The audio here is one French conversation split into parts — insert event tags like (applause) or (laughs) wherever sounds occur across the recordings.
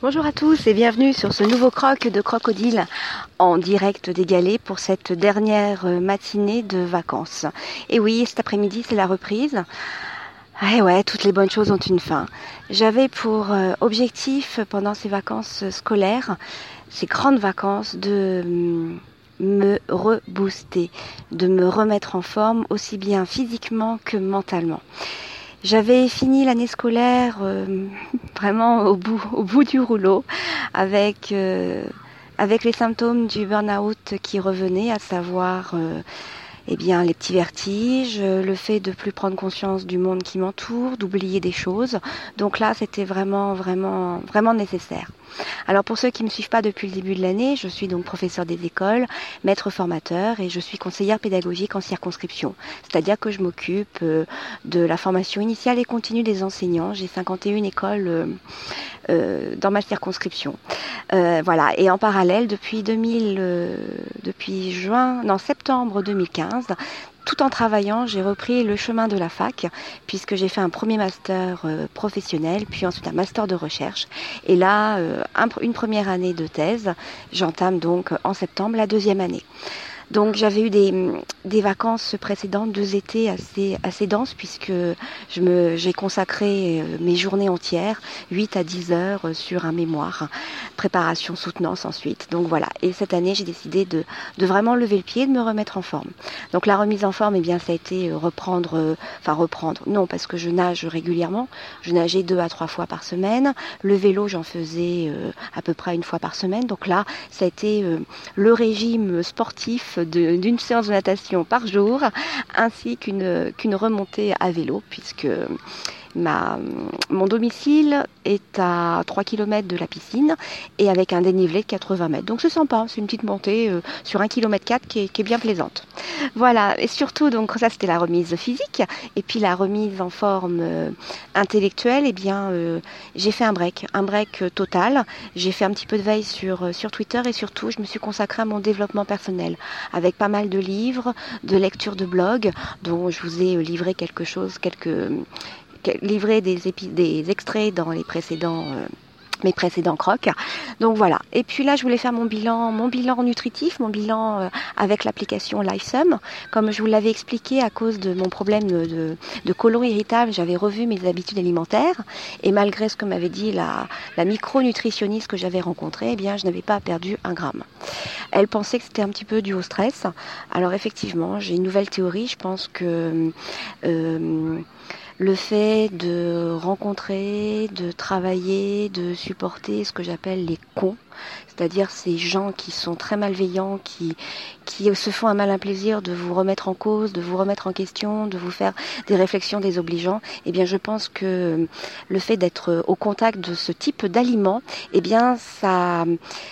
Bonjour à tous et bienvenue sur ce nouveau croc de crocodile en direct des pour cette dernière matinée de vacances. Et oui, cet après-midi c'est la reprise. Ah ouais, toutes les bonnes choses ont une fin. J'avais pour euh, objectif pendant ces vacances scolaires, ces grandes vacances, de mm, me rebooster, de me remettre en forme aussi bien physiquement que mentalement. J'avais fini l'année scolaire euh, vraiment au bout, au bout du rouleau avec, euh, avec les symptômes du burn-out qui revenaient, à savoir euh, eh bien, les petits vertiges, le fait de plus prendre conscience du monde qui m'entoure, d'oublier des choses. Donc là, c'était vraiment, vraiment, vraiment nécessaire. Alors pour ceux qui ne me suivent pas depuis le début de l'année, je suis donc professeur des écoles, maître formateur et je suis conseillère pédagogique en circonscription. C'est-à-dire que je m'occupe euh, de la formation initiale et continue des enseignants. J'ai 51 écoles euh, euh, dans ma circonscription. voilà. Et en parallèle, depuis 2000, depuis juin, non septembre 2015, tout en travaillant, j'ai repris le chemin de la fac, puisque j'ai fait un premier master euh, professionnel, puis ensuite un master de recherche. Et là, euh, une première année de thèse. J'entame donc en septembre la deuxième année. Donc j'avais eu des, des, vacances précédentes, deux étés assez, assez denses, puisque j'ai consacré euh, mes journées entières, 8 à 10 heures euh, sur un mémoire, préparation, soutenance ensuite. Donc voilà, et cette année j'ai décidé de, de vraiment lever le pied, de me remettre en forme. Donc la remise en forme, eh bien ça a été euh, reprendre, enfin reprendre, non parce que je nage régulièrement, je nageais deux à trois fois par semaine, le vélo j'en faisais à peu près une fois par semaine, donc là ça a été le régime sportif d'une séance de natation par jour, ainsi qu'une remontée à vélo, puisque Mon domicile est à 3 km de la piscine et avec un dénivelé de 80 mètres. Donc c'est sympa, c'est une petite montée euh, sur 1 km 4 qui est, qui est, bien plaisante. Voilà, et surtout, donc ça c'était la remise physique. Et puis la remise en forme euh, intellectuelle, eh bien euh, j'ai fait un break, un break total. J'ai fait un petit peu de veille sur, sur Twitter et surtout je me suis consacrée à mon développement personnel avec pas mal de livres, de lectures de blogs dont je vous ai livré quelque chose, quelques livré des, extraits dans les précédents euh, mes précédents crocs. Donc voilà. Et puis là, je voulais faire mon bilan, mon bilan nutritif, mon bilan euh, avec l'application LifeSum. Comme je vous l'avais expliqué, à cause de mon problème de, de, côlon irritable, j'avais revu mes habitudes alimentaires. Et malgré ce que m'avait dit la, la micronutritionniste que j'avais rencontrée, eh bien, je n'avais pas perdu un gramme. Elle pensait que c'était un petit peu dû au stress. Alors effectivement, j'ai une nouvelle théorie. Je pense que euh, le fait de rencontrer, de travailler, de supporter ce que j'appelle les cons, c'est-à-dire ces gens qui sont très malveillants, qui, qui se font un malin plaisir de vous remettre en cause, de vous remettre en question, de vous faire des réflexions désobligeants, eh bien je pense que le fait d'être au contact de ce type d'aliments, eh bien ça,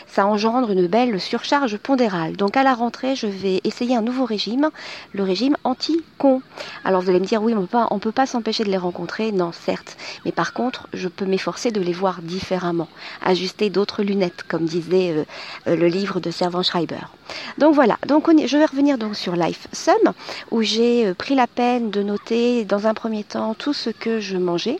ça engendre une belle surcharge pondérale. Donc à la rentrée, je vais essayer un nouveau régime, le régime anti-con. Alors vous allez me dire, oui, on peut pas, on peut pas s'empêcher de les rencontrer, non, certes, mais par contre, je peux m'efforcer de les voir différemment, ajuster d'autres lunettes, comme disait euh, euh, le livre de Servan Schreiber. Donc voilà, donc je vais revenir donc sur Life Sum, où j'ai euh, pris la peine de noter dans un premier temps tout ce que je mangeais,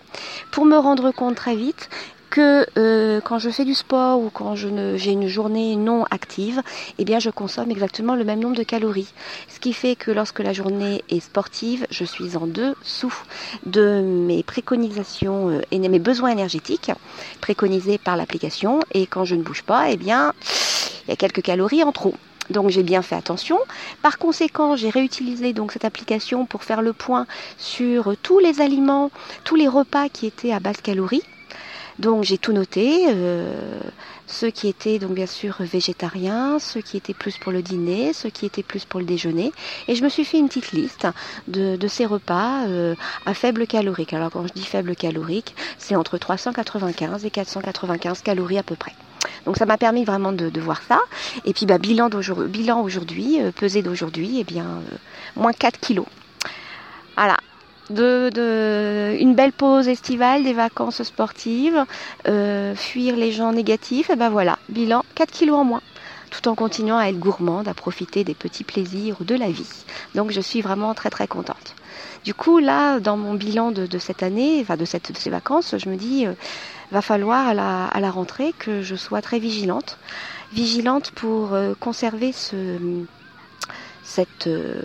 pour me rendre compte très vite que euh, quand je fais du sport ou quand j'ai une journée non active, eh bien je consomme exactement le même nombre de calories. Ce qui fait que lorsque la journée est sportive, je suis en dessous de mes préconisations euh, et mes besoins énergétiques préconisés par l'application. Et quand je ne bouge pas, eh bien il y a quelques calories en trop. Donc j'ai bien fait attention. Par conséquent, j'ai réutilisé donc cette application pour faire le point sur tous les aliments, tous les repas qui étaient à basse calorie donc j'ai tout noté, euh, ceux qui étaient donc bien sûr végétariens, ceux qui étaient plus pour le dîner, ceux qui étaient plus pour le déjeuner, et je me suis fait une petite liste de, ces repas euh, à faible calorique. Alors quand je dis faible calorique, c'est entre 395 et 495 calories à peu près. Donc ça m'a permis vraiment de, voir ça. Et puis bah, bilan aujourd'hui, euh, pesé d'aujourd'hui, eh bien moins 4 kilos. Voilà, de, une belle pause estivale, des vacances sportives, euh, fuir les gens négatifs, et ben voilà, bilan 4 kilos en moins tout en continuant à être gourmande, à profiter des petits plaisirs de la vie. Donc je suis vraiment très très contente. Du coup là, dans mon bilan de, cette année, enfin de, cette, de ces vacances, je me dis, euh, va falloir à la, à la rentrée que je sois très vigilante. Vigilante pour euh, conserver ce, cette, euh,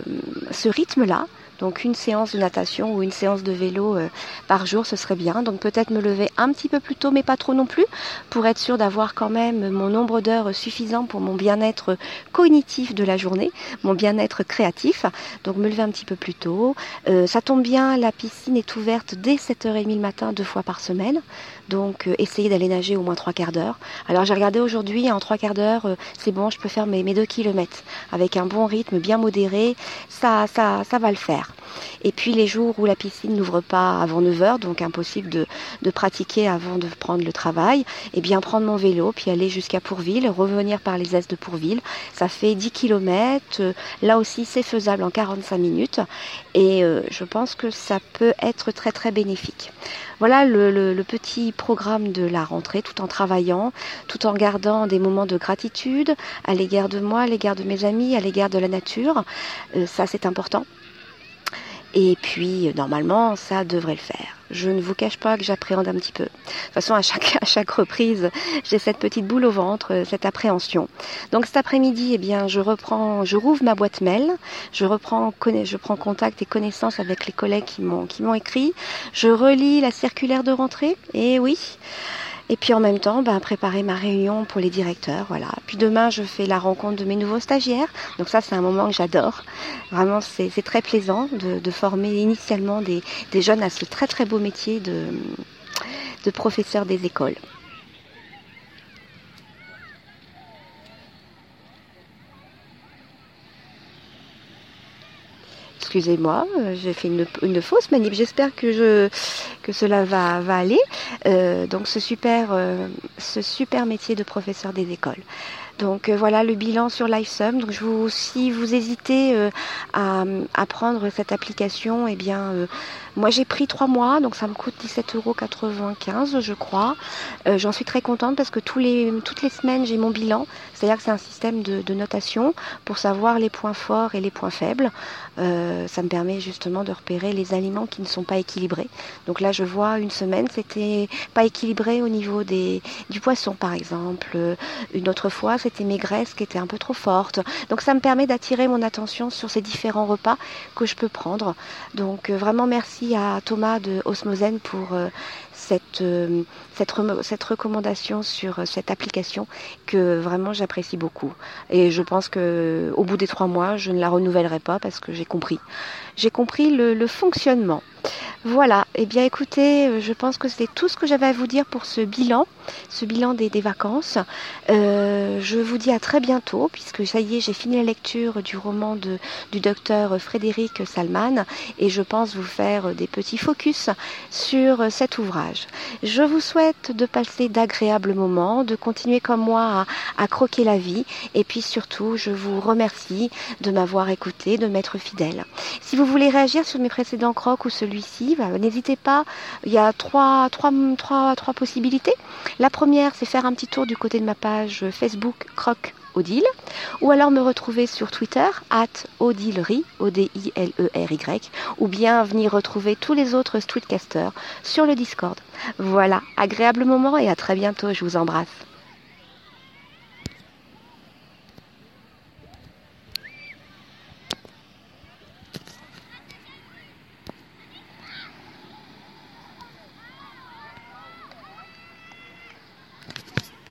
ce rythme-là, donc une séance de natation ou une séance de vélo euh, par jour, ce serait bien. Donc peut-être me lever un petit peu plus tôt, mais pas trop non plus, pour être sûr d'avoir quand même mon nombre d'heures suffisant pour mon bien-être cognitif de la journée, mon bien-être créatif. Donc me lever un petit peu plus tôt. Euh, ça tombe bien, la piscine est ouverte dès 7h30 le matin, deux fois par semaine. Donc euh, essayez d'aller nager au moins trois quarts d'heure. Alors j'ai regardé aujourd'hui, en trois quarts d'heure, c'est bon, je peux faire mes, mes deux kilomètres avec un bon rythme bien modéré. Ça, ça, ça va le faire. Et puis les jours où la piscine n'ouvre pas avant 9h, donc impossible de, de, pratiquer avant de prendre le travail, eh bien prendre mon vélo, puis aller jusqu'à Pourville, revenir par les Est de Pourville. Ça fait 10 km. Là aussi, c'est faisable en 45 minutes. Et euh, je pense que ça peut être très très bénéfique. Voilà le, le, le, petit programme de la rentrée, tout en travaillant, tout en gardant des moments de gratitude à l'égard de moi, à l'égard de mes amis, à l'égard de la nature. Euh, ça, c'est important. Et puis, normalement, ça devrait le faire. Je ne vous cache pas que j'appréhende un petit peu. De toute façon, à chaque, (laughs) à chaque reprise, j'ai cette petite boule au ventre, cette appréhension. Donc cet après-midi, eh bien, je reprends, je rouvre ma boîte mail, je reprends, je prends contact et connaissance avec les collègues qui m'ont, qui m'ont écrit, je relis la circulaire de rentrée, et oui, et puis en même temps, ben, préparer ma réunion pour les directeurs. Voilà. Puis demain, je fais la rencontre de mes nouveaux stagiaires. Donc ça, c'est un moment que j'adore. Vraiment, c'est très plaisant de, former initialement des, jeunes à ce très très beau métier de, de professeur des écoles. excusez-moi, euh, j'ai fait une, une, fausse manip. J'espère que je que cela va, va aller. Euh, donc ce super euh, ce super métier de professeur des écoles. Donc euh, voilà le bilan sur LifeSum. Donc je vous, si vous hésitez euh, à, à, prendre cette application, eh bien euh, moi j'ai pris trois mois, donc ça me coûte 17,95 euros je crois. J'en suis très contente parce que tous les, toutes les semaines j'ai mon bilan, c'est-à-dire que c'est un système de, de, notation pour savoir les points forts et les points faibles. ça me permet justement de repérer les aliments qui ne sont pas équilibrés. Donc là je vois une semaine c'était pas équilibré au niveau des, du poisson par exemple. Une autre fois c'était mes graisses qui étaient un peu trop fortes. Donc ça me permet d'attirer mon attention sur ces différents repas que je peux prendre. Donc euh, vraiment merci à Thomas de Osmosen pour euh, cette, euh, cette, cette, recommandation sur cette application que vraiment j'apprécie beaucoup. Et je pense que au bout des trois mois, je ne la renouvellerai pas parce que j'ai compris. J'ai compris le, le fonctionnement. Voilà, et eh bien écoutez, euh, je pense que c'était tout ce que j'avais à vous dire pour ce bilan, ce bilan des, des vacances. Euh, je vous dis à très bientôt, puisque ça y est, j'ai fini la lecture du roman de, du docteur Frédéric Salman, et je pense vous faire des petits focus sur cet ouvrage. Je vous souhaite de passer d'agréables moments, de continuer comme moi à, à croquer la vie, et puis surtout, je vous remercie de m'avoir écouté, de m'être fidèle. Si vous voulez réagir sur mes précédents crocs ou celui-ci, n'hésitez pas. Il y a trois, trois, trois, trois possibilités. La première, c'est faire un petit tour du côté de ma page Facebook Croc Odile, ou alors me retrouver sur Twitter, at Odilery, O-D-I-L-E-R-Y, ou bien venir retrouver tous les autres streetcasters sur le Discord. Voilà, agréable moment et à très bientôt, je vous embrasse.